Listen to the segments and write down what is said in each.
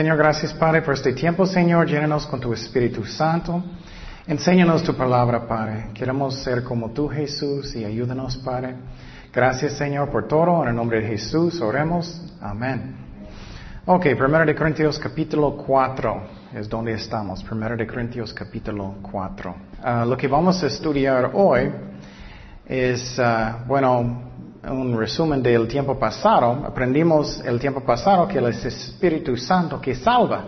Señor, gracias Padre por este tiempo, Señor. Llénanos con tu Espíritu Santo. Enséñanos tu palabra, Padre. Queremos ser como tú, Jesús, y ayúdanos, Padre. Gracias, Señor, por todo. En el nombre de Jesús, oremos. Amén. Ok, 1 de Corintios capítulo 4 es donde estamos. 1 de Corintios capítulo 4. Ah, lo que vamos a estudiar hoy es, ah, bueno, un resumen del tiempo pasado. Aprendimos el tiempo pasado que el Espíritu Santo que salva.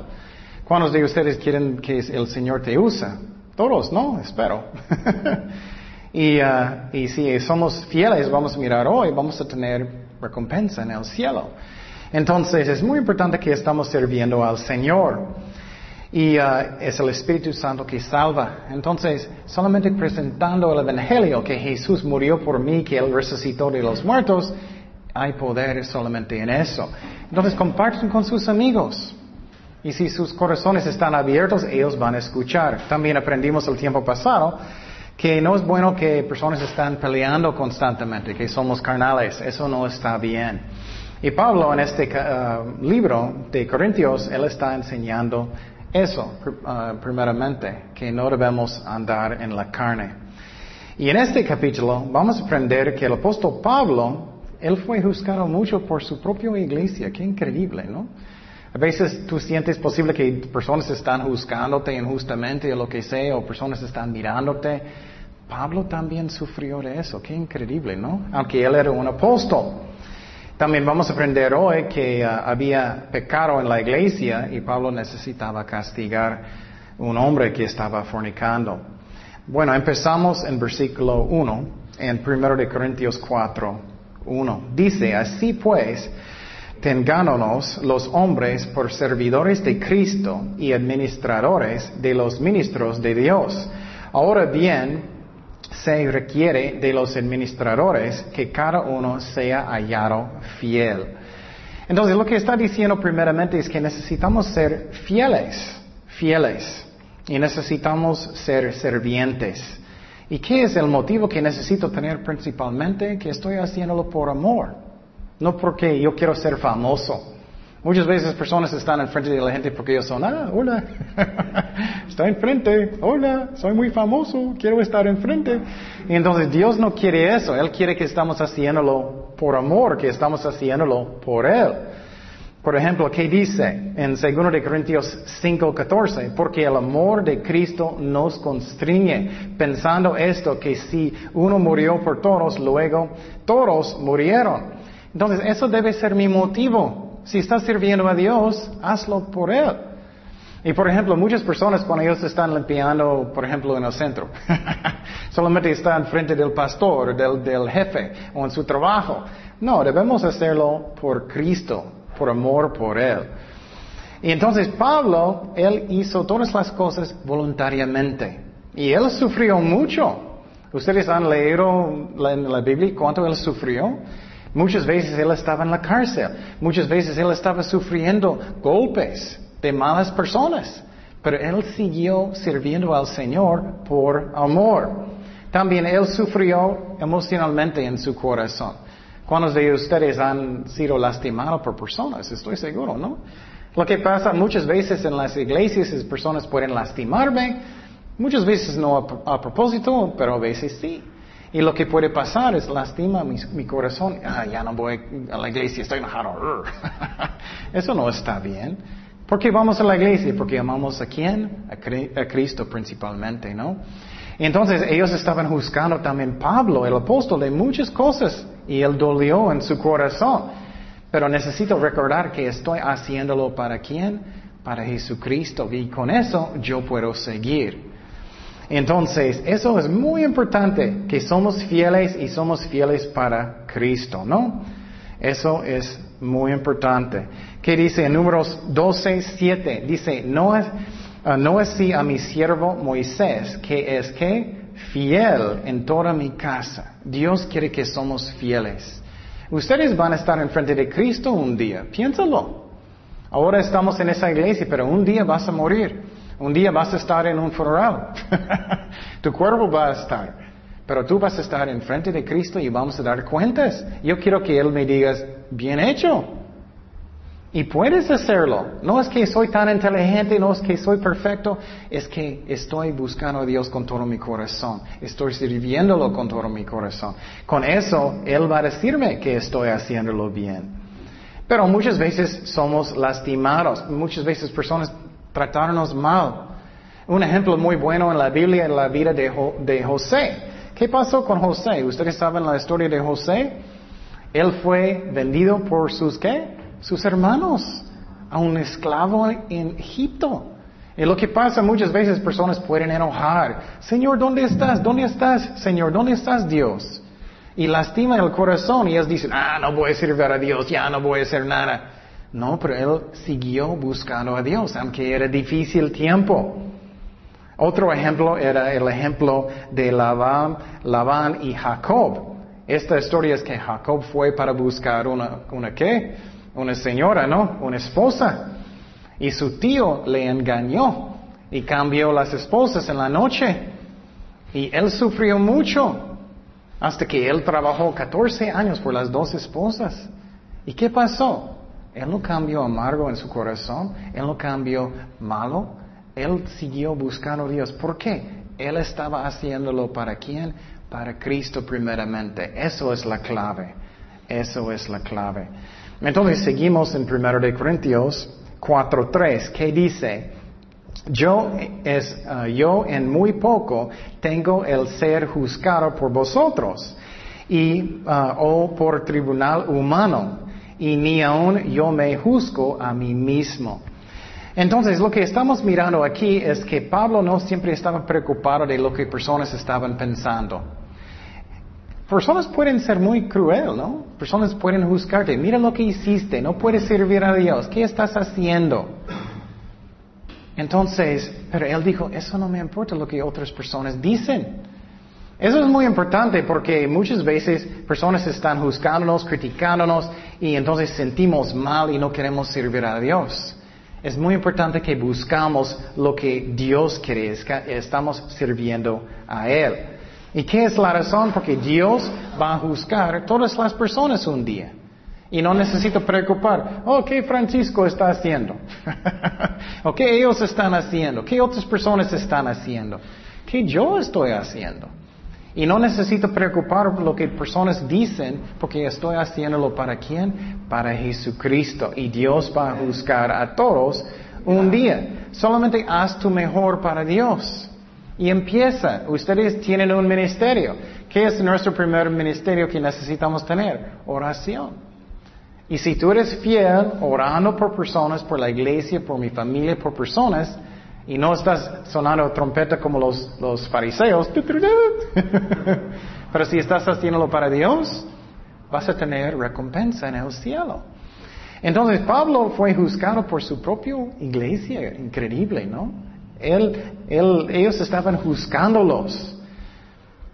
¿Cuántos de ustedes quieren que el Señor te usa? Todos, ¿no? Espero. uh, y si somos fieles, vamos a mirar hoy, vamos a tener recompensa en el cielo. Entonces es muy importante que estamos sirviendo al Señor. Y uh, es el Espíritu Santo que salva. Entonces, solamente presentando el Evangelio, que Jesús murió por mí, que Él resucitó de los muertos, hay poder solamente en eso. Entonces, comparten con sus amigos. Y si sus corazones están abiertos, ellos van a escuchar. También aprendimos el tiempo pasado que no es bueno que personas están peleando constantemente, que somos carnales. Eso no está bien. Y Pablo en este uh, libro de Corintios, él está enseñando eso, uh, primeramente, que no debemos andar en la carne. Y en este capítulo vamos a aprender que el apóstol Pablo, él fue juzgado mucho por su propia iglesia. Qué increíble, ¿no? A veces tú sientes posible que personas están juzgándote injustamente o lo que sea, o personas están mirándote. Pablo también sufrió de eso. Qué increíble, ¿no? Aunque él era un apóstol. También vamos a aprender hoy que uh, había pecado en la iglesia y Pablo necesitaba castigar un hombre que estaba fornicando. Bueno, empezamos en versículo 1, en 1 de Corintios 4, 1. Dice, así pues, tengámonos los hombres por servidores de Cristo y administradores de los ministros de Dios. Ahora bien, se requiere de los administradores que cada uno sea hallado fiel. Entonces, lo que está diciendo primeramente es que necesitamos ser fieles, fieles, y necesitamos ser servientes. ¿Y qué es el motivo que necesito tener principalmente? Que estoy haciéndolo por amor. No porque yo quiero ser famoso. Muchas veces personas están enfrente de la gente porque ellos son, ah, hola, está enfrente, hola, soy muy famoso, quiero estar enfrente. Y entonces Dios no quiere eso, Él quiere que estamos haciéndolo por amor, que estamos haciéndolo por Él. Por ejemplo, ¿qué dice en 2 de Corintios 5:14? Porque el amor de Cristo nos constriñe, pensando esto, que si uno murió por todos, luego todos murieron. Entonces, eso debe ser mi motivo. Si estás sirviendo a Dios, hazlo por Él. Y por ejemplo, muchas personas cuando ellos están limpiando, por ejemplo, en el centro, solamente están frente del pastor, del, del jefe o en su trabajo. No, debemos hacerlo por Cristo, por amor por Él. Y entonces Pablo, él hizo todas las cosas voluntariamente. Y él sufrió mucho. Ustedes han leído en la Biblia cuánto él sufrió. Muchas veces él estaba en la cárcel, muchas veces él estaba sufriendo golpes de malas personas, pero él siguió sirviendo al Señor por amor. También él sufrió emocionalmente en su corazón. ¿Cuántos de ustedes han sido lastimados por personas? Estoy seguro, ¿no? Lo que pasa muchas veces en las iglesias es personas pueden lastimarme, muchas veces no a, propósito, pero a veces sí. Y lo que puede pasar es lastima mi, corazón. Ah, ya no voy a la iglesia, estoy enojado. Eso no está bien. ¿Por qué vamos a la iglesia? Porque amamos a quién? A, Cristo principalmente, ¿no? entonces ellos estaban juzgando también Pablo, el apóstol, de muchas cosas. Y él dolió en su corazón. Pero necesito recordar que estoy haciéndolo para quién? Para Jesucristo. Y con eso yo puedo seguir. Entonces, eso es muy importante, que somos fieles y somos fieles para Cristo, ¿no? Eso es muy importante. ¿Qué dice en números 12, 7? Dice, no es, uh, no es así a mi siervo Moisés, que es que fiel en toda mi casa. Dios quiere que somos fieles. Ustedes van a estar enfrente de Cristo un día, piénsalo. Ahora estamos en esa iglesia, pero un día vas a morir. Un día vas a estar en un funeral. tu cuerpo va a estar. Pero tú vas a estar enfrente de Cristo y vamos a dar cuentas. Yo quiero que Él me diga, bien hecho. Y puedes hacerlo. No es que soy tan inteligente, no es que soy perfecto, es que estoy buscando a Dios con todo mi corazón. Estoy sirviéndolo con todo mi corazón. Con eso, Él va a decirme que estoy haciéndolo bien. Pero muchas veces somos lastimados. Muchas veces personas tratarnos mal. Un ejemplo muy bueno en la Biblia es la vida de, de José. ¿Qué pasó con José? ¿Ustedes saben la historia de José? Él fue vendido por sus qué? sus hermanos, a un esclavo en Egipto. Y lo que pasa muchas veces personas pueden enojar. Señor, ¿dónde estás? ¿Dónde estás? Señor, ¿dónde estás Dios? Y lastima el corazón y ellos dicen, ah, no voy a servir a Dios, ya no voy a hacer nada. No, pero él siguió buscando a Dios, aunque era difícil tiempo. Otro ejemplo era el ejemplo de Labán, Labán y Jacob. Esta historia es que Jacob fue para buscar una, una qué? una señora, ¿no? Una esposa. Y su tío le engañó y cambió las esposas en la noche. Y él sufrió mucho hasta que él trabajó 14 años por las dos esposas. ¿Y qué pasó? Él no cambió amargo en su corazón, él no cambió malo, él siguió buscando a Dios. ¿Por qué? Él estaba haciéndolo para quién? Para Cristo primeramente. Eso es la clave. Eso es la clave. Entonces seguimos en 1 de Corintios 4.3, que dice, yo, es, uh, yo en muy poco tengo el ser juzgado por vosotros y, uh, o por tribunal humano, y ni aun yo me juzgo a mí mismo. Entonces, lo que estamos mirando aquí es que Pablo no siempre estaba preocupado de lo que personas estaban pensando. Personas pueden ser muy cruel, ¿no? Personas pueden juzgarte. Mira lo que hiciste, no puedes servir a Dios. ¿Qué estás haciendo? Entonces, pero él dijo, eso no me importa lo que otras personas dicen. Eso es muy importante porque muchas veces personas están juzgándonos, criticándonos y entonces sentimos mal y no queremos servir a Dios. Es muy importante que buscamos lo que Dios quiere, estamos sirviendo a Él. ¿Y qué es la razón? Porque Dios va a juzgar todas las personas un día. Y no necesito preocupar, oh, ¿qué Francisco está haciendo? ¿O qué ellos están haciendo? ¿Qué otras personas están haciendo? ¿Qué yo estoy haciendo? Y no necesito preocupar por lo que personas dicen, porque estoy haciéndolo para quién? Para Jesucristo. Y Dios va a juzgar a todos un día. Solamente haz tu mejor para Dios. Y empieza. Ustedes tienen un ministerio. ¿Qué es nuestro primer ministerio que necesitamos tener? Oración. Y si tú eres fiel, orando por personas, por la iglesia, por mi familia, por personas, y no estás sonando trompeta como los, los fariseos, pero si estás haciéndolo para Dios, vas a tener recompensa en el cielo. Entonces Pablo fue juzgado por su propia iglesia, increíble, ¿no? ellos estaban juzgándolos.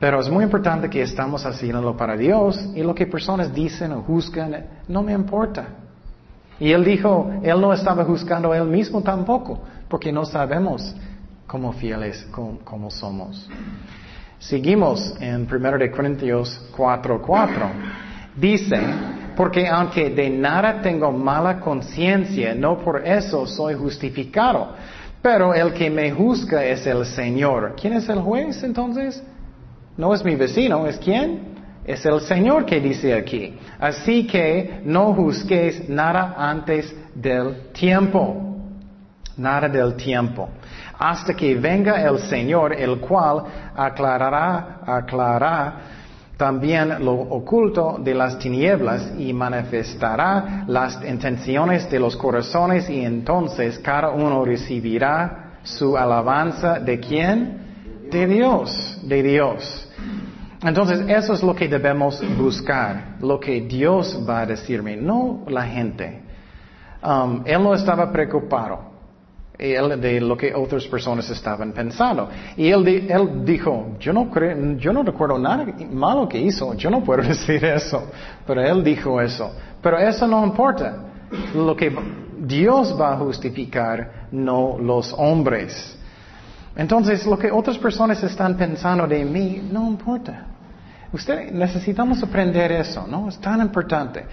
Pero es muy importante que estamos haciéndolo para Dios y lo que personas dicen o juzgan no me importa. Y él dijo, él no estaba juzgando a él mismo tampoco, porque no sabemos cómo fieles como, somos. Seguimos en 1 de Corintios 4:4. Dice, porque aunque de nada tengo mala conciencia, no por eso soy justificado. Pero el que me juzga es el Señor. ¿Quién es el juez entonces? No es mi vecino, ¿es quién? Es el Señor que dice aquí. Así que no juzguéis nada antes del tiempo. Nada del tiempo. Hasta que venga el Señor, el cual aclarará, aclarará también lo oculto de las tinieblas y manifestará las intenciones de los corazones y entonces cada uno recibirá su alabanza de quién? De Dios, de Dios. Entonces eso es lo que debemos buscar, lo que Dios va a decirme, no la gente. Um, él no estaba preocupado de lo que otras personas estaban pensando. Y él, él dijo, yo no, creo, yo no recuerdo nada malo que hizo, yo no puedo decir eso, pero él dijo eso. Pero eso no importa. Lo que Dios va a justificar, no los hombres. Entonces, lo que otras personas están pensando de mí, no importa. Usted necesitamos aprender eso, ¿no? Es tan importante.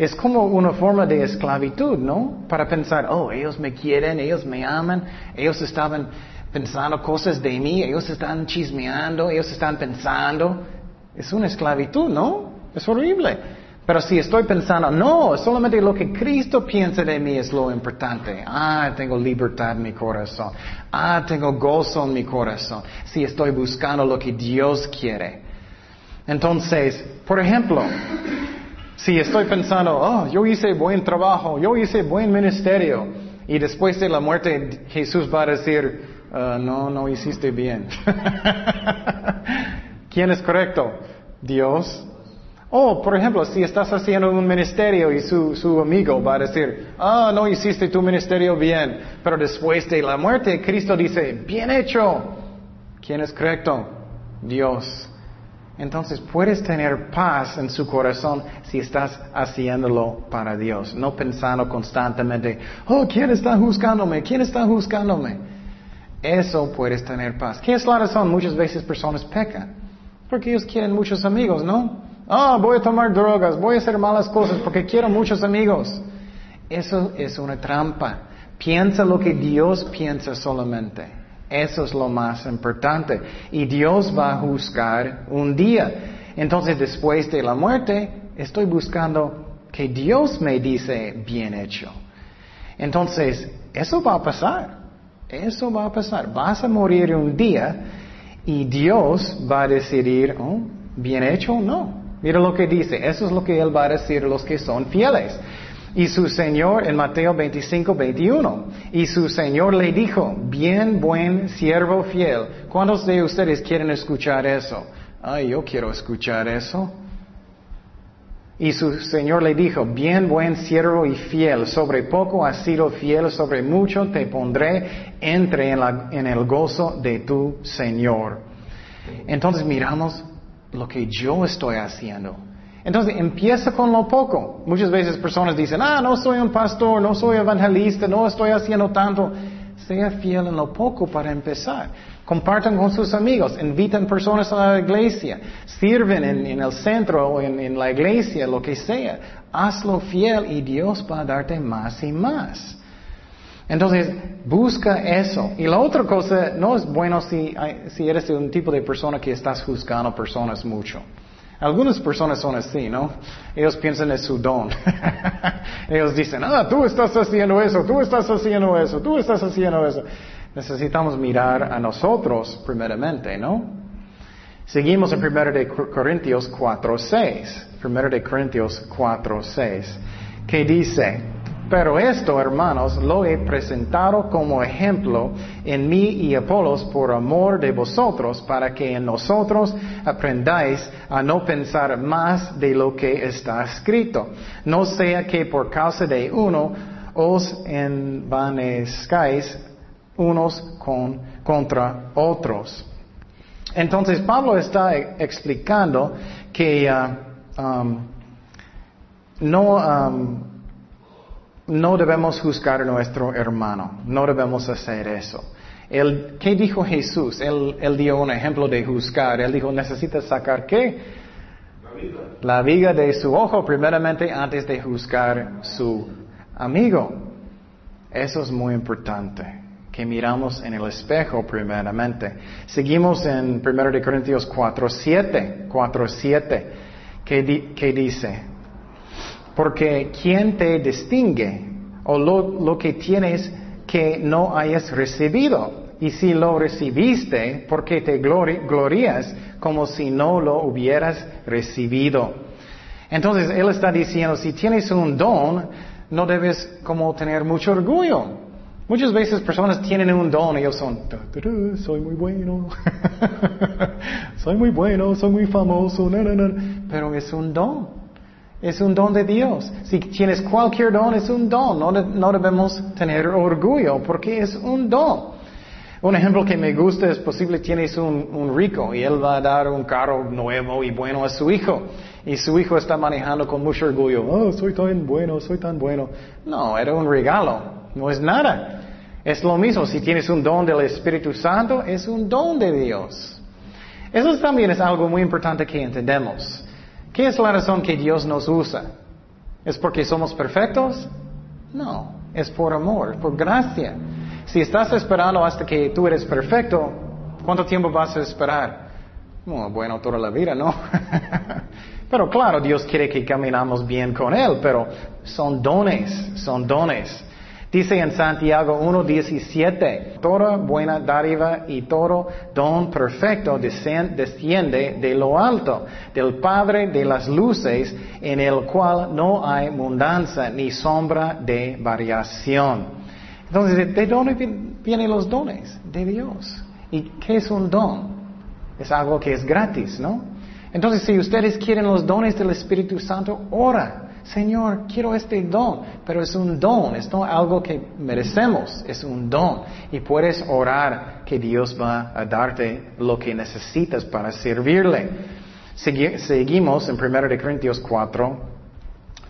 Es como una forma de esclavitud, ¿no? Para pensar, oh, ellos me quieren, ellos me aman, ellos estaban pensando cosas de mí, ellos están chismeando, ellos están pensando. Es una esclavitud, ¿no? Es horrible. Pero si estoy pensando, no, solamente lo que Cristo piensa de mí es lo importante. Ah, tengo libertad en mi corazón. Ah, tengo gozo en mi corazón. Si estoy buscando lo que Dios quiere. Entonces, por ejemplo, si estoy pensando, oh, yo hice buen trabajo, yo hice buen ministerio, y después de la muerte Jesús va a decir, ah, no, no hiciste bien. ¿Quién es correcto? Dios. Oh, por ejemplo, si estás haciendo un ministerio y su amigo va a decir, ah, no hiciste tu ministerio bien, pero después de la muerte Cristo dice, bien hecho. ¿Quién es correcto? Dios. Entonces puedes tener paz en su corazón si estás haciéndolo para Dios, no pensando constantemente, oh, ¿quién está juzgándome? ¿Quién está juzgándome? Eso puedes tener paz. ¿Qué es la razón? Muchas veces personas pecan. Porque ellos quieren muchos amigos, ¿no? Ah, voy a tomar drogas, voy a hacer malas cosas porque quiero muchos amigos. Eso es una trampa. Piensa lo que Dios piensa solamente. Eso es lo más importante. Y Dios va a juzgar un día. Entonces, después de la muerte, estoy buscando que Dios me dice bien hecho. Entonces, eso va a pasar. Eso va a pasar. Vas a morir un día y Dios va a decidir, oh, bien hecho o no. Mira lo que dice. Eso es lo que Él va a decir a los que son fieles. Y su Señor en Mateo 25, 21. Y su Señor le dijo, bien buen siervo fiel. ¿Cuántos de ustedes quieren escuchar eso? Ay, yo quiero escuchar eso. Y su Señor le dijo, bien buen siervo y fiel, sobre poco has sido fiel, sobre mucho te pondré, entre en, en el gozo de tu Señor. Entonces miramos lo que yo estoy haciendo. Entonces empieza con lo poco. Muchas veces personas dicen, ah, no soy un pastor, no soy evangelista, no estoy haciendo tanto. Sea fiel en lo poco para empezar. Compartan con sus amigos, invitan personas a la iglesia, sirven en, el centro o en, la iglesia, lo que sea. Hazlo fiel y Dios va a darte más y más. Entonces, busca eso. Y la otra cosa, no es bueno si, si eres un tipo de persona que estás juzgando personas mucho. Algunas personas son así, ¿no? Ellos piensan en su don. Ellos dicen, ah, tú estás haciendo eso, tú estás haciendo eso, tú estás haciendo eso. Necesitamos mirar a nosotros primeramente, ¿no? Seguimos en 1 de Corintios 4, 6. 1 de Corintios 4, 6. Que dice, pero esto, hermanos, lo he presentado como ejemplo en mí y Apolos por amor de vosotros, para que en nosotros aprendáis a no pensar más de lo que está escrito. No sea que por causa de uno os envanezcáis unos con, contra otros. Entonces Pablo está explicando que uh, um, no um, no debemos juzgar a nuestro hermano, no debemos hacer eso. ¿Qué dijo Jesús? Él, dio un ejemplo de juzgar. Él dijo, necesitas sacar qué? La viga. De su ojo primeramente antes de juzgar su amigo. Eso es muy importante, que miramos en el espejo primeramente. Seguimos en 1 Corintios 4, 7, 4, 7, que dice, porque ¿quién te distingue? O lo, que tienes que no hayas recibido. Y si lo recibiste, ¿por qué te glorías como si no lo hubieras recibido? Entonces, él está diciendo, si tienes un don, no debes como tener mucho orgullo. Muchas veces personas tienen un don y ellos son, soy muy bueno, soy muy bueno, soy muy famoso, pero es un don. Es un don de Dios. Si tienes cualquier don, es un don. No, debemos tener orgullo porque es un don. Un ejemplo que me gusta es posible tienes un, un, rico y él va a dar un carro nuevo y bueno a su hijo. Y su hijo está manejando con mucho orgullo. Oh, soy tan bueno, soy tan bueno. No, era un regalo. No es nada. Es lo mismo. Si tienes un don del Espíritu Santo, es un don de Dios. Eso también es algo muy importante que entendemos. ¿Qué es la razón que Dios nos usa? ¿Es porque somos perfectos? No, es por amor, por gracia. Si estás esperando hasta que tú eres perfecto, ¿cuánto tiempo vas a esperar? Bueno, toda la vida, ¿no? pero claro, Dios quiere que caminamos bien con Él, pero son dones, son dones. Dice en Santiago 1.17, toda buena dádiva y todo don perfecto desciende de lo alto, del Padre de las luces, en el cual no hay mundanza ni sombra de variación. Entonces, ¿de dónde vienen los dones? De Dios. ¿Y qué es un don? Es algo que es gratis, ¿no? Entonces, si ustedes quieren los dones del Espíritu Santo, ora. Señor, quiero este don, pero es un don, es algo que merecemos, es un don. Y puedes orar que Dios va a darte lo que necesitas para servirle. seguimos en 1 Corintios 4,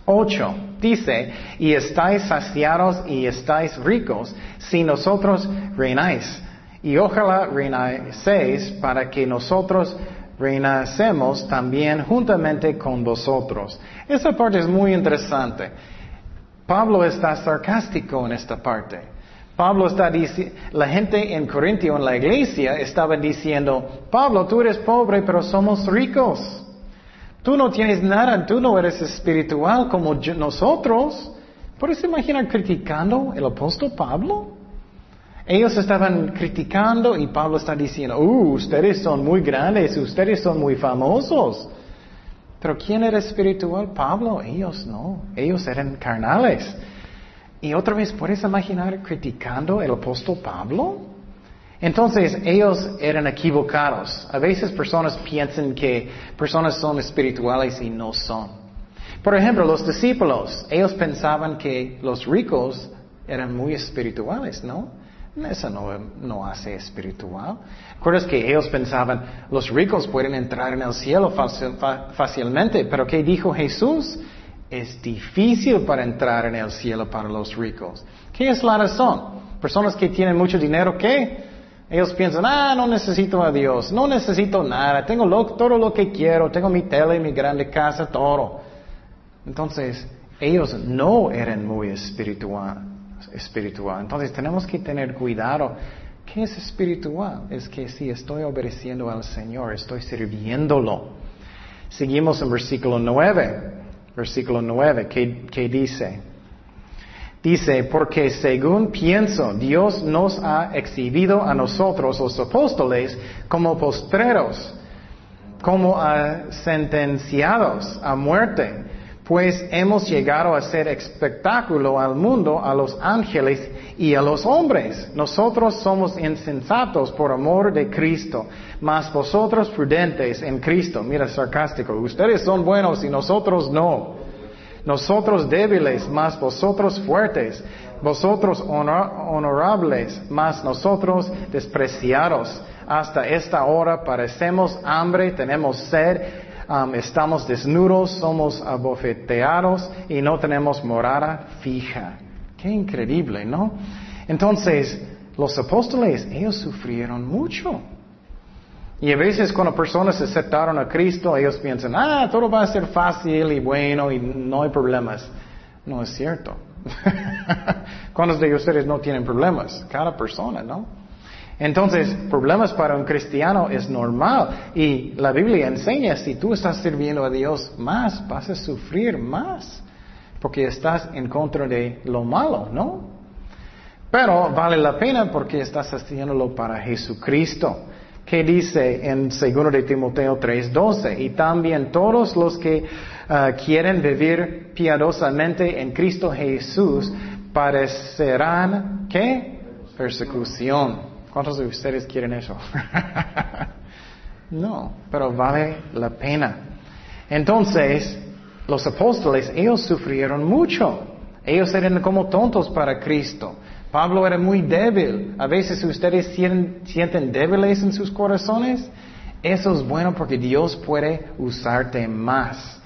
8. Dice, y estáis saciados y estáis ricos si nosotros reináis. Y ojalá reináis para que nosotros renacemos también juntamente con vosotros. Esa parte es muy interesante. Pablo está sarcástico en esta parte. Pablo está diciendo, la gente en Corintio, en la iglesia, estaba diciendo, Pablo, tú eres pobre, pero somos ricos. Tú no tienes nada, tú no eres espiritual como nosotros. ¿Puedes imaginar criticando el apóstol Pablo? Ellos estaban criticando y Pablo está diciendo, uh, ustedes son muy grandes, ustedes son muy famosos. Pero ¿quién era espiritual? Pablo, ellos no, ellos eran carnales. Y otra vez, ¿puedes imaginar criticando el apóstol Pablo? Entonces, ellos eran equivocados. A veces personas piensan que personas son espirituales y no son. Por ejemplo, los discípulos, ellos pensaban que los ricos eran muy espirituales, ¿no? Eso no, hace espiritual. ¿Recuerdas que ellos pensaban, los ricos pueden entrar en el cielo fácilmente, pero ¿qué dijo Jesús? Es difícil para entrar en el cielo para los ricos. ¿Qué es la razón? Personas que tienen mucho dinero, ¿qué? Ellos piensan, ah, no necesito a Dios, no necesito nada, tengo todo lo que quiero, tengo mi tele, mi grande casa, todo. Entonces, ellos no eran muy espiritual espiritual. Entonces tenemos que tener cuidado. ¿Qué es espiritual? Es que si estoy obedeciendo al Señor, estoy sirviéndolo. Seguimos en versículo 9. Versículo 9, ¿qué, dice? Dice, porque según pienso, Dios nos ha exhibido a nosotros, los apóstoles, como postreros, como sentenciados a muerte pues hemos llegado a ser espectáculo al mundo, a los ángeles y a los hombres. Nosotros somos insensatos por amor de Cristo, mas vosotros prudentes en Cristo. Mira, sarcástico, ustedes son buenos y nosotros no. Nosotros débiles, mas vosotros fuertes. Vosotros honorables, mas nosotros despreciados. Hasta esta hora parecemos hambre, tenemos sed Estamos desnudos, somos abofeteados y no tenemos morada fija. Qué increíble, ¿no? Entonces, los apóstoles, ellos sufrieron mucho. Y a veces cuando personas aceptaron a Cristo, ellos piensan, ah, todo va a ser fácil y bueno y no hay problemas. No es cierto. ¿Cuántos de ustedes no tienen problemas? Cada persona, ¿no? Entonces, problemas para un cristiano es normal. Y la Biblia enseña, si tú estás sirviendo a Dios más, vas a sufrir más. Porque estás en contra de lo malo, ¿no? Pero vale la pena porque estás haciéndolo para Jesucristo. ¿Qué dice en 2 de Timoteo 3:12? Y también todos los que ah, quieren vivir piadosamente en Cristo Jesús parecerán, ¿qué? Persecución. ¿Cuántos de ustedes quieren eso? no, pero vale la pena. Entonces, los apóstoles, ellos sufrieron mucho. Ellos eran como tontos para Cristo. Pablo era muy débil. A veces ustedes sienten, débiles en sus corazones. Eso es bueno porque Dios puede usarte más.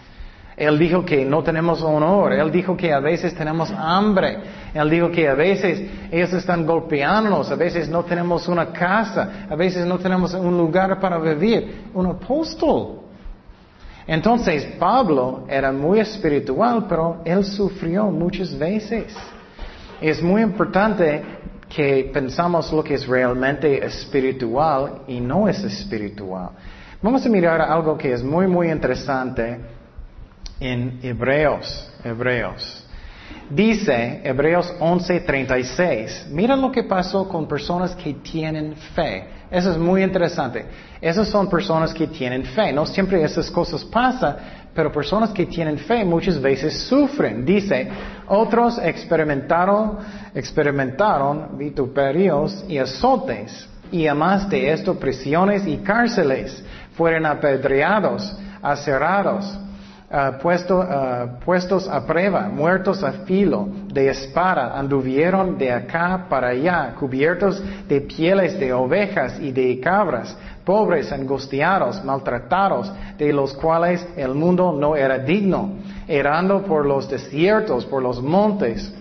Él dijo que no tenemos honor. Él dijo que a veces tenemos hambre. Él dijo que a veces ellos están golpeándonos. A veces no tenemos una casa. A veces no tenemos un lugar para vivir. Un apóstol. Entonces Pablo era muy espiritual, pero él sufrió muchas veces. Es muy importante que pensamos lo que es realmente espiritual y no es espiritual. Vamos a mirar algo que es muy, muy interesante en Hebreos. Hebreos. Dice Hebreos 11:36, mira lo que pasó con personas que tienen fe. Eso es muy interesante. Esas son personas que tienen fe. No siempre esas cosas pasan, pero personas que tienen fe muchas veces sufren. Dice, otros experimentaron, experimentaron vituperios y azotes, y además de esto prisiones y cárceles. Fueron apedreados, Ah, ah, puestos a prueba, muertos a filo de espada, anduvieron de acá para allá, cubiertos de pieles de ovejas y de cabras, pobres, angustiados, maltratados, de los cuales el mundo no era digno, errando por los desiertos, por los montes,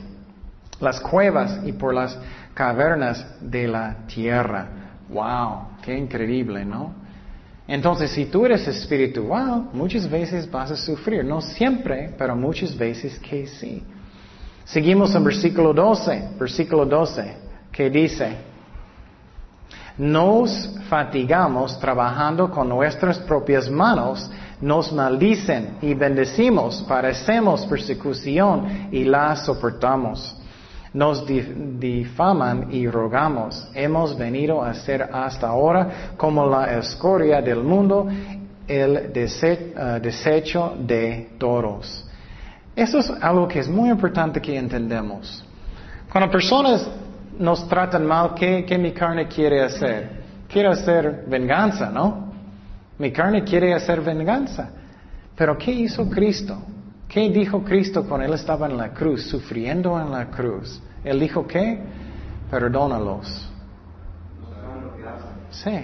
las cuevas y por las cavernas de la tierra. ¡Wow! ¡Qué increíble, ¿no? Entonces, si tú eres espiritual, muchas veces vas a sufrir. No siempre, pero muchas veces que sí. Seguimos en versículo 12, versículo 12, que dice, nos fatigamos trabajando con nuestras propias manos, nos maldicen y bendecimos, parecemos persecución y la soportamos nos difaman y rogamos. Hemos venido a ser hasta ahora como la escoria del mundo, el eh, desecho de todos. Eso es algo que es muy importante que entendemos. Cuando personas nos tratan mal, ¿qué, ¿qué, mi carne quiere hacer? Quiere hacer venganza, ¿no? Mi carne quiere hacer venganza. Pero ¿qué hizo Cristo? ¿Qué dijo Cristo cuando Él estaba en la cruz, sufriendo en la cruz? Él dijo ¿qué? perdónalos. Sí,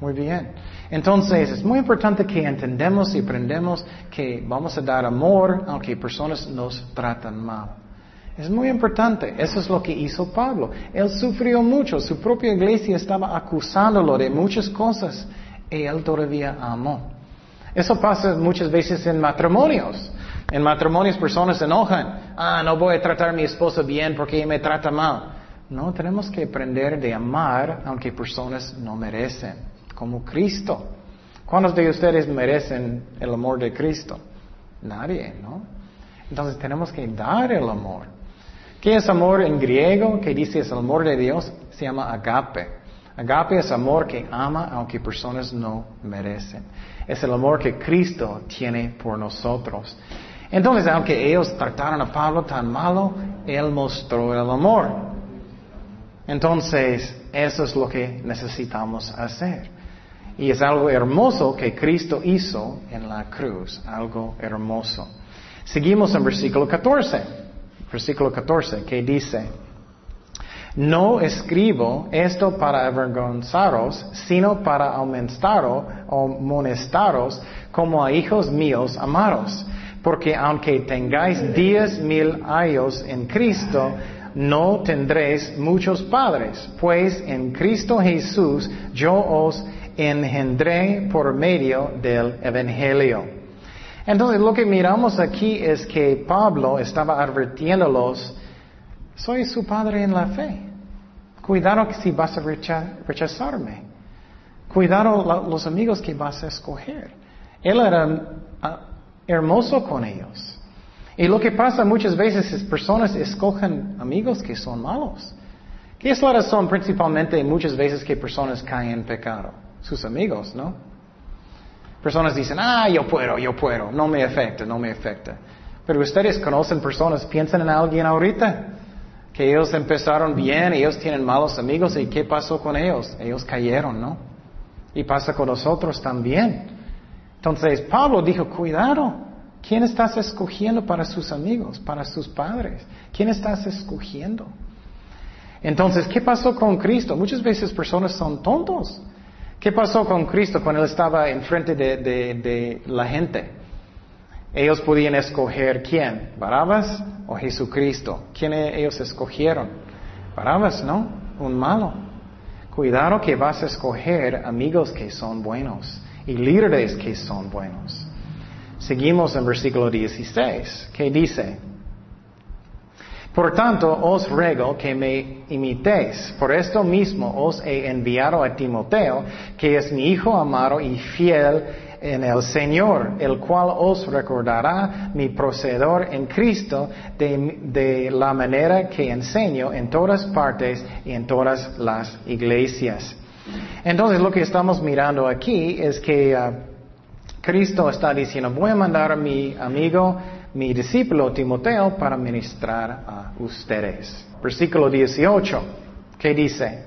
muy bien. Entonces, es muy importante que entendamos y aprendemos que vamos a dar amor aunque personas nos tratan mal. Es muy importante. Eso es lo que hizo Pablo. Él sufrió mucho. Su propia iglesia estaba acusándolo de muchas cosas y él todavía amó. Eso pasa muchas veces en matrimonios. En matrimonios personas se enojan. Ah, no voy a tratar a mi esposa bien porque me trata mal. No, tenemos que aprender de amar aunque personas no merecen, como Cristo. ¿Cuántos de ustedes merecen el amor de Cristo? Nadie, ¿no? Entonces tenemos que dar el amor. ¿Qué es amor en griego? Que dice es el amor de Dios, se llama agape. Agape es amor que ama aunque personas no merecen. Es el amor que Cristo tiene por nosotros. Entonces, aunque ellos trataron a Pablo tan malo, él mostró el amor. Entonces, eso es lo que necesitamos hacer. Y es algo hermoso que Cristo hizo en la cruz, algo hermoso. Seguimos en versículo 14, versículo 14, que dice, no escribo esto para avergonzaros, sino para aumentaros o amonestaros como a hijos míos amados porque aunque tengáis diez mil años en Cristo, no tendréis muchos padres, pues en Cristo Jesús yo os engendré por medio del Evangelio. Entonces lo que miramos aquí es que Pablo estaba advirtiéndolos, soy su padre en la fe. Cuidado que si vas a rechazarme. Cuidado los amigos que vas a escoger. Él era ah, hermoso con ellos. Y lo que pasa muchas veces es personas escogen amigos que son malos. ¿Qué es la razón principalmente muchas veces que personas caen en pecado? Sus amigos, ¿no? Personas dicen, ah, yo puedo, yo puedo, no me afecta, no me afecta. Pero ustedes conocen personas, piensan en alguien ahorita, que ellos empezaron bien, ellos tienen malos amigos, ¿y qué pasó con ellos? Ellos cayeron, ¿no? Y pasa con nosotros también. Entonces Pablo dijo, cuidado, ¿quién estás escogiendo para sus amigos, para sus padres? ¿Quién estás escogiendo? Entonces, ¿qué pasó con Cristo? Muchas veces personas son tontos. ¿Qué pasó con Cristo cuando Él estaba enfrente de, de la gente? Ellos podían escoger quién, Barabas o Jesucristo. ¿Quién ellos escogieron? Barabas, ¿no? Un malo. Cuidado que vas a escoger amigos que son buenos y líderes que son buenos. Seguimos en versículo 16, que dice, por tanto, os ruego que me imitéis. Por esto mismo os he enviado a Timoteo, que es mi hijo amado y fiel en el Señor, el cual os recordará mi proceder en Cristo de, la manera que enseño en todas partes y en todas las iglesias. Entonces lo que estamos mirando aquí es que uh, Cristo está diciendo, voy a mandar a mi amigo, mi discípulo Timoteo para ministrar a ustedes. Versículo 18, ¿qué dice?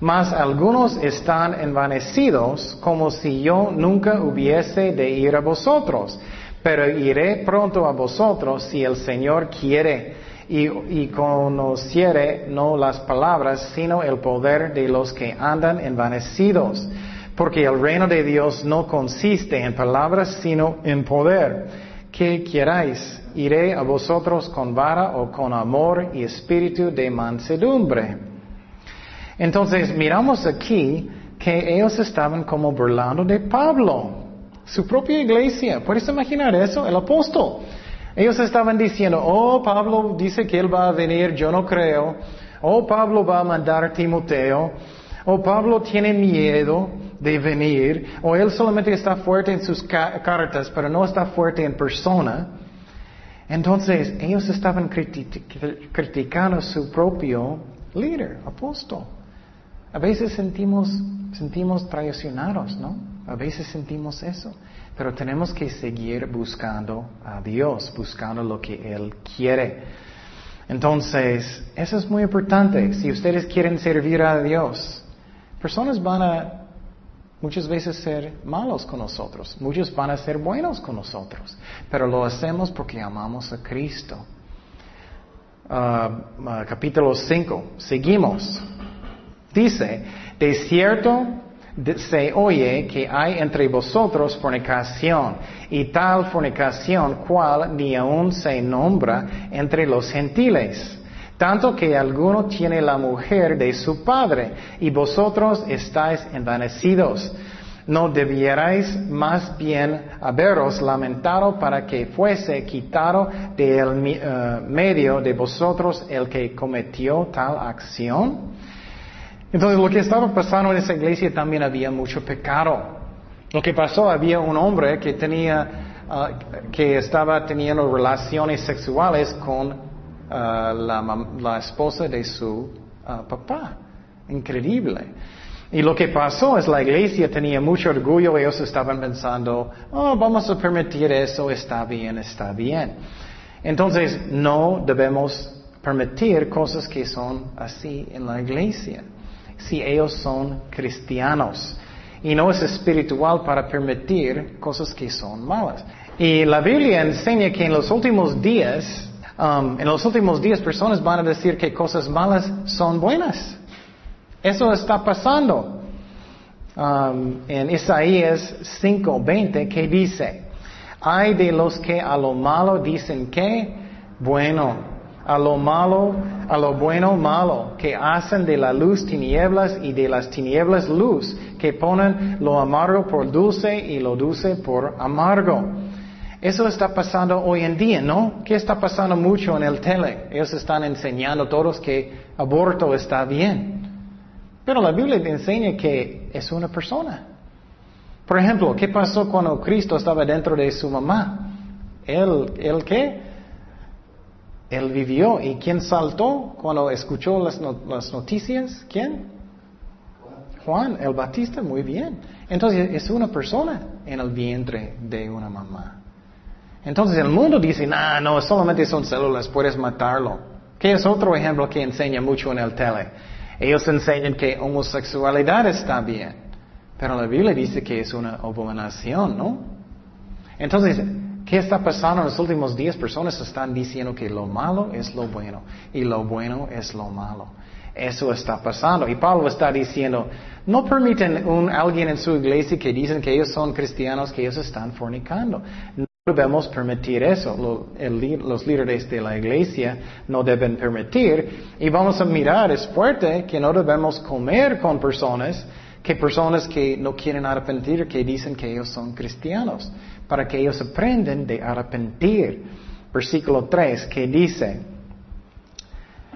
Mas algunos están envanecidos como si yo nunca hubiese de ir a vosotros, pero iré pronto a vosotros si el Señor quiere y, conociere no las palabras, sino el poder de los que andan envanecidos. Porque el reino de Dios no consiste en palabras, sino en poder. ¿Qué queráis? Iré a vosotros con vara o con amor y espíritu de mansedumbre. Entonces miramos aquí que ellos estaban como burlando de Pablo, su propia iglesia. ¿Puedes imaginar eso? El apóstol. Ellos estaban diciendo, oh, Pablo dice que él va a venir, yo no creo. Oh, Pablo va a mandar a Timoteo. Oh, Pablo tiene miedo de venir. O él solamente está fuerte en sus cartas, pero no está fuerte en persona. Entonces, ellos estaban criticando su propio líder, apóstol. A veces sentimos, sentimos traicionados, ¿no? A veces sentimos eso. Pero tenemos que seguir buscando a Dios, buscando lo que Él quiere. Entonces, eso es muy importante. Si ustedes quieren servir a Dios, personas van a muchas veces ser malos con nosotros, muchos van a ser buenos con nosotros, pero lo hacemos porque amamos a Cristo. Ah, ah, capítulo 5, seguimos. Dice, de cierto se oye que hay entre vosotros fornicación, y tal fornicación cual ni aún se nombra entre los gentiles. Tanto que alguno tiene la mujer de su padre, y vosotros estáis envanecidos. ¿No debierais más bien haberos lamentado para que fuese quitado del eh, medio de vosotros el que cometió tal acción? Entonces lo que estaba pasando en esa iglesia también había mucho pecado. Lo que pasó, había un hombre que tenía, ah, que estaba teniendo relaciones sexuales con ah, la, esposa de su ah, papá. Increíble. Y lo que pasó es la iglesia tenía mucho orgullo, ellos estaban pensando, oh, vamos a permitir eso, está bien, está bien. Entonces, no debemos permitir cosas que son así en la iglesia si ellos son cristianos. Y no es espiritual para permitir cosas que son malas. Y la Biblia enseña que en los últimos días, um, en los últimos días personas van a decir que cosas malas son buenas. Eso está pasando. Um, en Isaías 5:20 que dice, hay de los que a lo malo dicen que, bueno, a lo malo, a lo bueno malo, que hacen de la luz tinieblas y de las tinieblas luz, que ponen lo amargo por dulce y lo dulce por amargo. Eso está pasando hoy en día, ¿no? ¿Qué está pasando mucho en el tele? Ellos están enseñando todos que aborto está bien. Pero la Biblia enseña que es una persona. Por ejemplo, ¿qué pasó cuando Cristo estaba dentro de su mamá? ¿Él, él qué? Él vivió. ¿Y quién saltó cuando escuchó las, noticias? ¿Quién? Juan el Batista, muy bien. Entonces es una persona en el vientre de una mamá. Entonces el mundo dice, no, no, solamente son células, puedes matarlo. ¿Qué es otro ejemplo que enseña mucho en el tele? Ellos enseñan que homosexualidad está bien, pero la Biblia dice que es una abominación, ¿no? Entonces, ¿Qué está pasando en los últimos días? Personas están diciendo que lo malo es lo bueno y lo bueno es lo malo. Eso está pasando. Y Pablo está diciendo, no permiten un, alguien en su iglesia que dicen que ellos son cristianos, que ellos están fornicando. No debemos permitir eso. los líderes de la iglesia no deben permitir. Y vamos a mirar, es fuerte que no debemos comer con personas que personas que no quieren arrepentir, que dicen que ellos son cristianos, para que ellos aprendan de arrepentir. Versículo 3, que dice,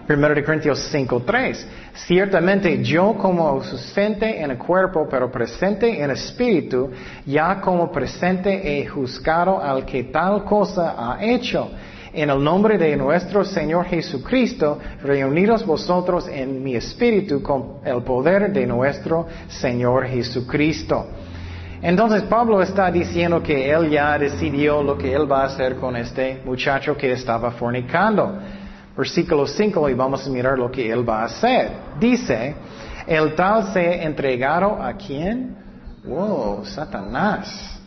1 Corintios 5.3. Ciertamente yo como ausente en el cuerpo, pero presente en espíritu, ya como presente he juzgado al que tal cosa ha hecho. En el nombre de nuestro Señor Jesucristo, reunidos vosotros en mi espíritu con el poder de nuestro Señor Jesucristo. Entonces Pablo está diciendo que él ya decidió lo que él va a hacer con este muchacho que estaba fornicando versículo 5 y vamos a mirar lo que él va a hacer. Dice, el tal se entregaron a quién? Wow, Satanás.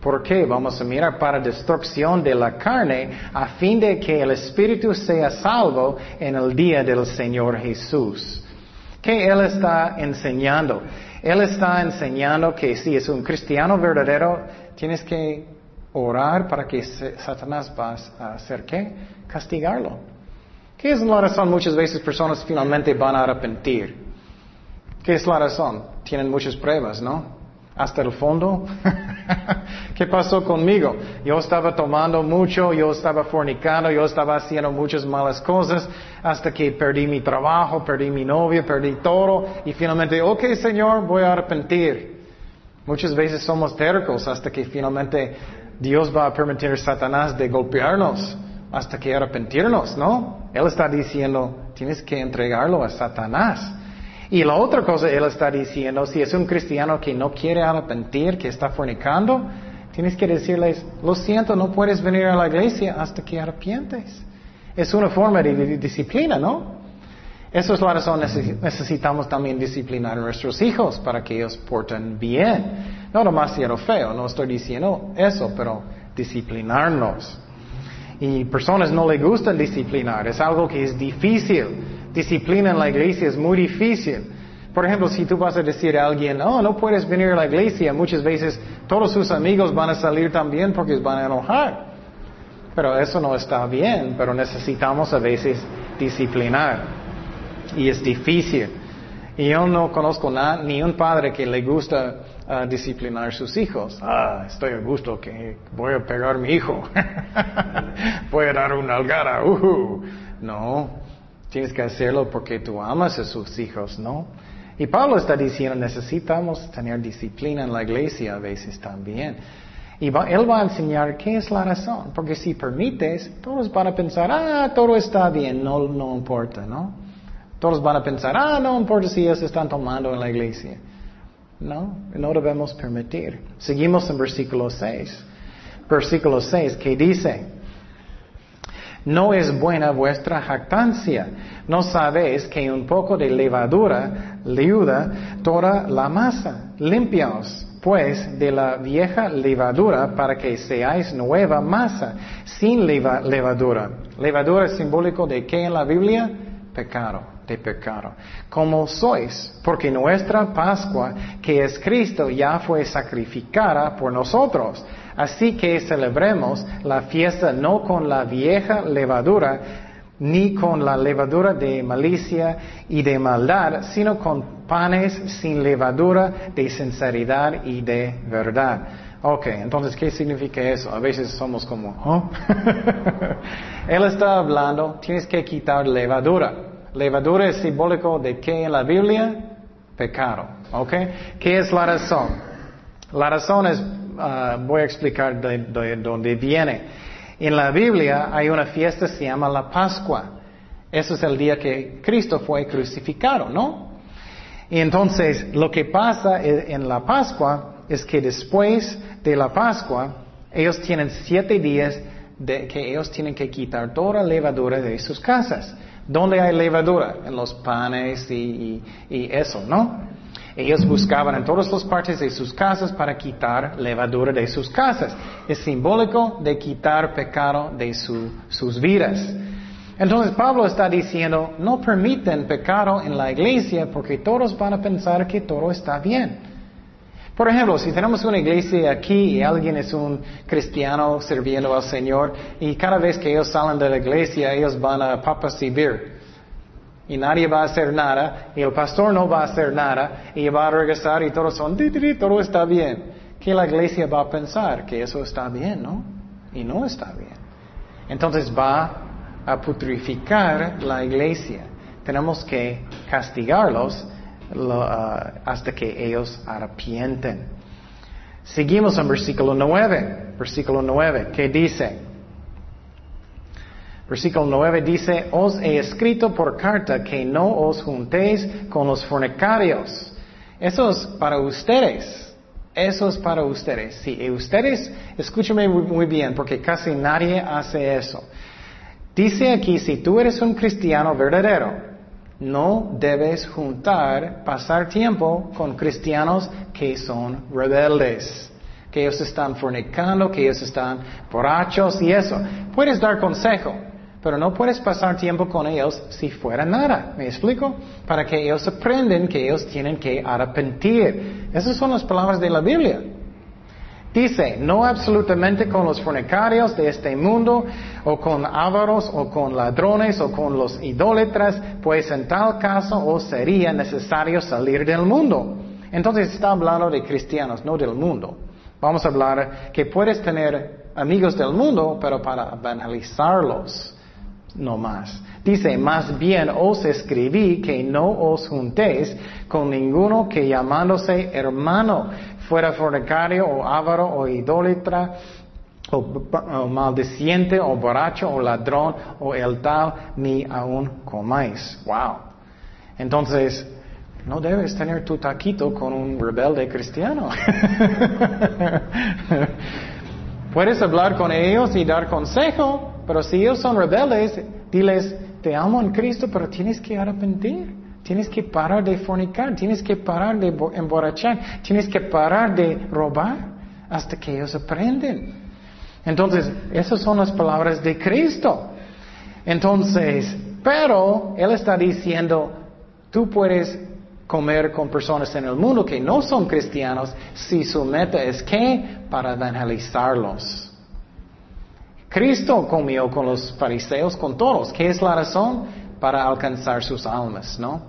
¿Por qué? Vamos a mirar para destrucción de la carne a fin de que el espíritu sea salvo en el día del Señor Jesús. ¿Qué él está enseñando? Él está enseñando que si es un cristiano verdadero, tienes que orar para que Satanás va a hacer qué? Castigarlo. ¿Qué es la razón? Muchas veces personas finalmente van a arrepentir. ¿Qué es la razón? Tienen muchas pruebas, ¿no? Hasta el fondo. ¿Qué pasó conmigo? Yo estaba tomando mucho, yo estaba fornicando, yo estaba haciendo muchas malas cosas hasta que perdí mi trabajo, perdí mi novia, perdí todo y finalmente, ok Señor, voy a arrepentir. Muchas veces somos tercos hasta que finalmente Dios va a permitir a Satanás de golpearnos hasta que arrepentirnos, ¿no? Él está diciendo, tienes que entregarlo a Satanás. Y la otra cosa, Él está diciendo, si es un cristiano que no quiere arrepentir, que está fornicando, tienes que decirles, lo siento, no puedes venir a la iglesia hasta que arrepientes. Es una forma de disciplina, ¿no? Eso es la razón, necesitamos también disciplinar a nuestros hijos para que ellos porten bien. No demasiado feo, no estoy diciendo eso, pero disciplinarnos. Y personas no les gusta disciplinar, es algo que es difícil. Disciplina en la iglesia es muy difícil. Por ejemplo, si tú vas a decir a alguien, oh, no puedes venir a la iglesia, muchas veces todos sus amigos van a salir también porque van a enojar. Pero eso no está bien, pero necesitamos a veces disciplinar. Y es difícil. Y yo no conozco ni un padre que le gusta uh, disciplinar a sus hijos. Ah, estoy a gusto que voy a pegar a mi hijo. voy a dar una algara. Uh No, tienes que hacerlo porque tú amas a sus hijos, ¿no? Y Pablo está diciendo, necesitamos tener disciplina en la iglesia a veces también. Y él va a enseñar qué es la razón, porque si permites, todos van a pensar, ah, todo está bien, no, no importa, ¿no? Todos van a pensar, ah, no importa si ellos están tomando en la iglesia. No, no debemos permitir. Seguimos en versículo 6. Versículo 6, que dice, no es buena vuestra jactancia. No sabéis que un poco de levadura leuda toda la masa. Limpiaos, pues, de la vieja levadura para que seáis nueva masa, sin levadura. Levadura es simbólico de qué en la Biblia? Pecado de pecado, como sois, porque nuestra Pascua, que es Cristo, ya fue sacrificada por nosotros. Así que celebremos la fiesta no con la vieja levadura, ni con la levadura de malicia y de maldad, sino con panes sin levadura de sinceridad y de verdad. Ok, entonces, ¿qué significa eso? A veces somos como, ¿oh? Él está hablando, tienes que quitar levadura. Levadura es simbólico de qué en la Biblia? Pecado. ¿Ok? ¿Qué es la razón? La razón es, ah, voy a explicar de, dónde viene. En la Biblia hay una fiesta que se llama la Pascua. Ese es el día que Cristo fue crucificado, ¿no? Y entonces lo que pasa e, en la Pascua es que después de la Pascua, ellos tienen siete días de que ellos tienen que quitar toda levadura de sus casas. ¿Dónde hay levadura? En los panes y, eso, ¿no? Ellos buscaban en todas las partes de sus casas para quitar levadura de sus casas. Es simbólico de quitar pecado de sus vidas. Entonces Pablo está diciendo, no permiten pecado en la iglesia porque todos van a pensar que todo está bien. Por ejemplo, si tenemos una iglesia aquí y alguien es un cristiano sirviendo al Señor y cada vez que ellos salen de la iglesia ellos van a Papa Sibir. Y nadie va a hacer nada y el pastor no va a hacer nada y va a regresar y todos son, todo está bien. Que la iglesia va a pensar que eso está bien, ¿no? Y no está bien. Entonces va a putrificar la iglesia. Tenemos que castigarlos uh, hasta que ellos arrepienten. Seguimos en versículo 9. Versículo 9, ¿qué dice? Versículo 9 dice, os he escrito por carta que no os juntéis con los fornicarios. Eso es para ustedes. Eso es para ustedes. Sí, ustedes, escúchame muy bien, porque casi nadie hace eso. Dice aquí, si tú eres un cristiano verdadero, no debes juntar, pasar tiempo con cristianos que son rebeldes que ellos están fornicando, que ellos están borrachos y eso. Puedes dar consejo, pero no puedes pasar tiempo con ellos si fuera nada. ¿Me explico? Para que ellos aprendan que ellos tienen que arrepentir. Esas son las palabras de la Biblia. Dice, no absolutamente con los fornicarios de este mundo, o con ávaros, o con ladrones, o con los idólatras, pues en tal caso os sería necesario salir del mundo. Entonces está hablando de cristianos, no del mundo. Vamos a hablar que puedes tener amigos del mundo, pero para evangelizarlos no más. Dice, más bien os escribí que no os juntéis con ninguno que llamándose hermano fuera fornicario o avaro o idólatra o, maldiciente o borracho o ladrón o el tal ni aún comáis. Wow. Entonces, no debes tener tu taquito con un rebelde cristiano. Puedes hablar con ellos y dar consejo, pero si ellos son rebeldes, diles, te amo en Cristo, pero tienes que arrepentir. Tienes que parar de fornicar, tienes que parar de emborrachar, tienes que parar de robar hasta que ellos aprenden. Entonces, esas son las palabras de Cristo. Entonces, pero Él está diciendo, tú puedes comer con personas en el mundo que no son cristianos si su meta es que para evangelizarlos. Cristo comió con los fariseos, con todos. ¿Qué es la razón? Para alcanzar sus almas, ¿no?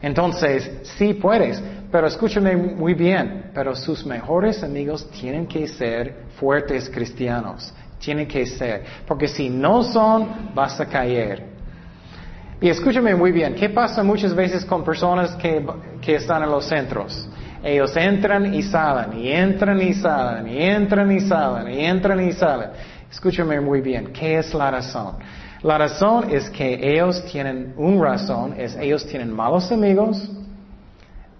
Entonces, sí puedes, pero escúchame muy bien, pero sus mejores amigos tienen que ser fuertes cristianos, tienen que ser, porque si no son, vas a caer. Y escúchame muy bien, ¿qué pasa muchas veces con personas que, que están en los centros? Ellos entran y salen, y entran y salen, y entran y salen, y entran y salen. Escúchame muy bien, ¿qué es la razón? La razón es que ellos tienen un razón, es ellos tienen malos amigos,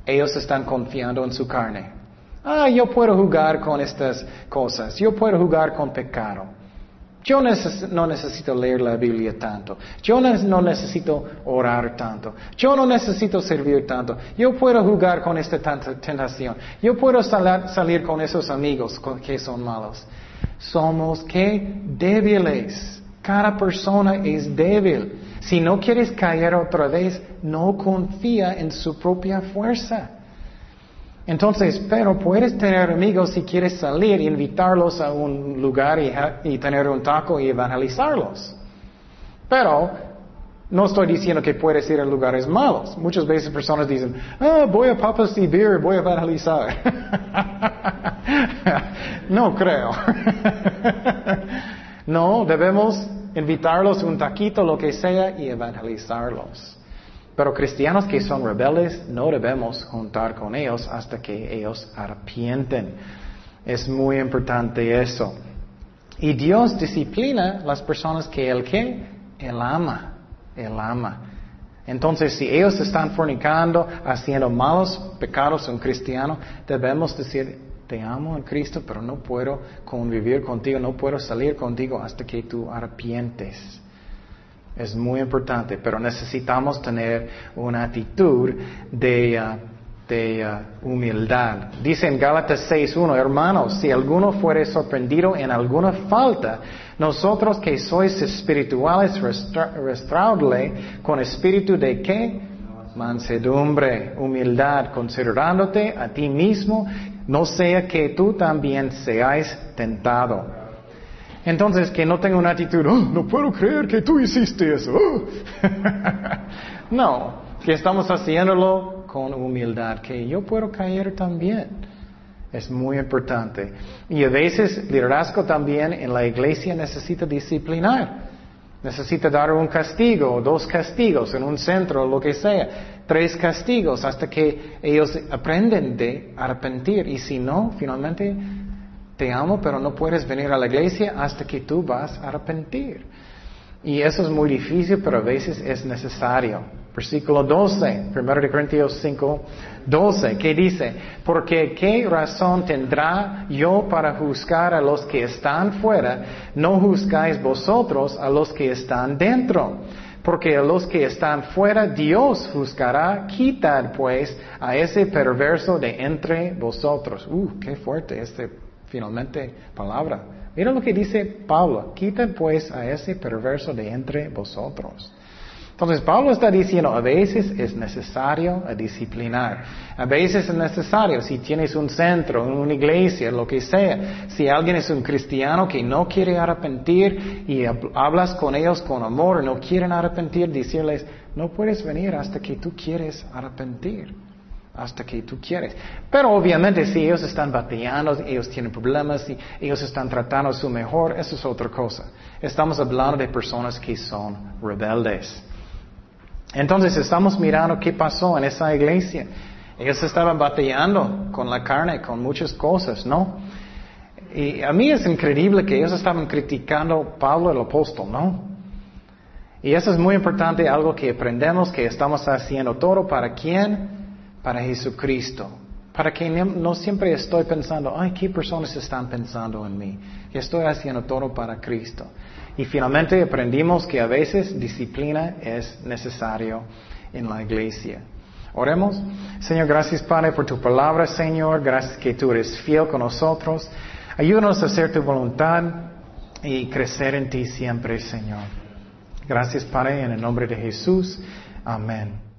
ellos están confiando en su carne. Ah, yo puedo jugar con estas cosas, yo puedo jugar con pecado. Yo no necesito leer la Biblia tanto. Yo no necesito orar tanto. Yo no necesito servir tanto. Yo puedo jugar con esta tentación. Yo puedo salir con esos amigos que son malos. Somos que débiles. Cada persona es débil. Si no quieres caer otra vez, no confía en su propia fuerza. Entonces, pero puedes tener amigos si quieres salir, invitarlos a un lugar y, y, tener un taco y evangelizarlos. Pero no estoy diciendo que puedes ir a lugares malos. Muchas veces personas dicen, ah, voy a Papas y Beer, voy a evangelizar. no creo. no, debemos invitarlos un taquito, lo que sea, y evangelizarlos. Pero cristianos que son rebeldes no debemos juntar con ellos hasta que ellos arrepienten. Es muy importante eso. Y Dios disciplina las personas que Él que Él ama. Él ama. Entonces, si ellos están fornicando, haciendo malos pecados a un cristiano, debemos decir, te amo en Cristo, pero no puedo convivir contigo, no puedo salir contigo hasta que tú arrepientes. Es muy importante, pero necesitamos tener una actitud de, uh, uh, humildad. Dice en Gálatas 6.1, hermanos, si alguno fuere sorprendido en alguna falta, nosotros que sois espirituales, restaudle con espíritu de qué? Mansedumbre, humildad, considerándote a ti mismo, no sea que tú también seáis tentado. Entonces, que no tenga una actitud, oh, no puedo creer que tú hiciste eso. no, que estamos haciéndolo con humildad, que yo puedo caer también. Es muy importante. Y a veces liderazgo también en la iglesia necesita disciplinar. Necesita dar un castigo, dos castigos en un centro, lo que sea, tres castigos hasta que ellos aprenden de arrepentir. Y si no, finalmente te amo, pero no puedes venir a la iglesia hasta que tú vas a arrepentir. Y eso es muy difícil, pero a veces es necesario. Versículo 12, 1 Corintios 5, 12, que dice, porque qué razón tendrá yo para juzgar a los que están fuera, no juzgáis vosotros a los que están dentro. Porque a los que están fuera Dios juzgará, quitad pues a ese perverso de entre vosotros. Uh, qué fuerte este finalmente palabra. Mira lo que dice Pablo, quita pues a ese perverso de entre vosotros. Entonces Pablo está diciendo, a veces es necesario disciplinar, a veces es necesario, si tienes un centro, una iglesia, lo que sea, si alguien es un cristiano que no quiere arrepentir y hablas con ellos con amor, no quieren arrepentir, decirles, no puedes venir hasta que tú quieres arrepentir hasta que tú quieres. Pero obviamente si ellos están batallando, ellos tienen problemas, ellos están tratando su mejor, eso es otra cosa. Estamos hablando de personas que son rebeldes. Entonces estamos mirando qué pasó en esa iglesia. Ellos estaban batallando con la carne, con muchas cosas, ¿no? Y a mí es increíble que ellos estaban criticando a Pablo el apóstol, ¿no? Y eso es muy importante, algo que aprendemos, que estamos haciendo todo para quién? para Jesucristo. Para que no, siempre estoy pensando, ay, ¿qué personas están pensando en mí? estoy haciendo todo para Cristo. Y finalmente aprendimos que a veces disciplina es necesario en la iglesia. Oremos. Señor, gracias Padre por tu palabra, Señor. Gracias que tú eres fiel con nosotros. Ayúdanos a hacer tu voluntad y crecer en ti siempre, Señor. Gracias Padre, en el nombre de Jesús. Amén.